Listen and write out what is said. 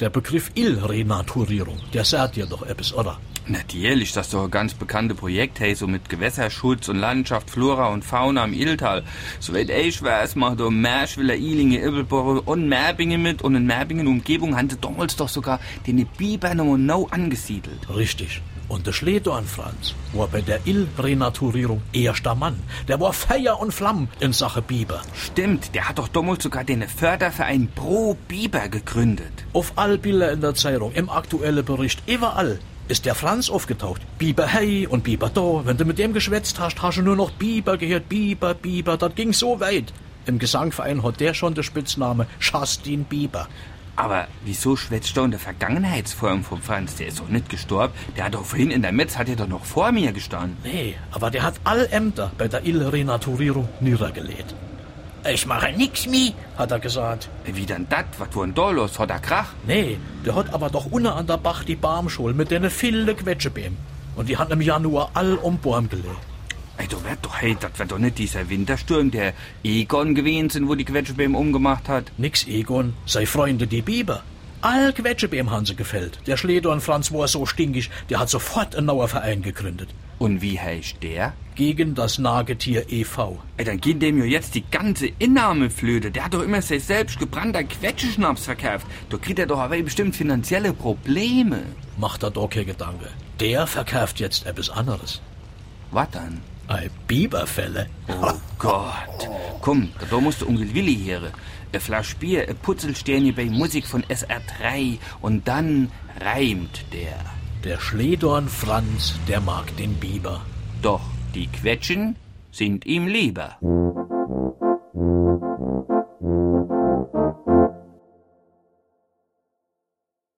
Der Begriff Illrenaturierung, der sagt dir doch etwas, oder? Natürlich, das ist doch ein ganz bekannte Projekt, hey, so mit Gewässerschutz und Landschaft, Flora und Fauna im Illtal. Soweit ich weiß, macht da Merschwiller, Ilinge, Ibbelborough und Merbingen mit und in Merbingen Umgebung haben sie damals doch sogar den Biber noch angesiedelt. Richtig. Und der Schledorn Franz war bei der Illrenaturierung erster Mann. Der war Feier und Flamm in Sache Biber. Stimmt, der hat doch damals sogar den Förderverein Pro Biber gegründet. Auf all Bilder in der Zeitung, im aktuellen Bericht, überall ist der Franz aufgetaucht. Biber hey und Biber da. Wenn du mit dem geschwätzt hast, hast du nur noch Biber gehört. Biber, Biber, das ging so weit. Im Gesangverein hat der schon den Spitzname Schastin Biber. Aber wieso schwätzt du in der Vergangenheitsform vom Franz? Der ist doch nicht gestorben. Der hat doch vorhin in der Metz, hat er doch noch vor mir gestanden. Nee, aber der hat alle Ämter bei der Illrenaturierung niedergelegt. Ich mache nix mehr, hat er gesagt. Wie denn dat? Was war denn da los? Hat er Krach? Nee, der hat aber doch unten an der Bach die Baumschule mit den vielen Quetschebeem. Und die hat im Januar all um Baum gelegt. Ey, du wird doch, hey, das wird doch nicht dieser Wintersturm, der Egon gewesen sind, wo die Quetschebeem umgemacht hat. Nix Egon, sei Freunde die Biber. All Quetschebeem haben sie gefällt. Der Schledorn Franz war so stinkig, der hat sofort einen neuen Verein gegründet. Und wie heißt der? Gegen das Nagetier e.V. Ey, dann geht dem ja jetzt die ganze Innahmeflöte. Der hat doch immer sich selbst gebrannter Quetscheschnaps verkauft. Da kriegt er doch aber bestimmt finanzielle Probleme. Macht er doch keine Gedanke. Der verkauft jetzt etwas anderes. Was dann? Ei Biberfälle. Oh Gott. Komm, da musst du Onkel Willi hören. Ein Flasch Bier, ein Putzelsterne bei Musik von SR3 und dann reimt der. Der Schledorn Franz, der mag den Biber. Doch die Quetschen sind ihm lieber.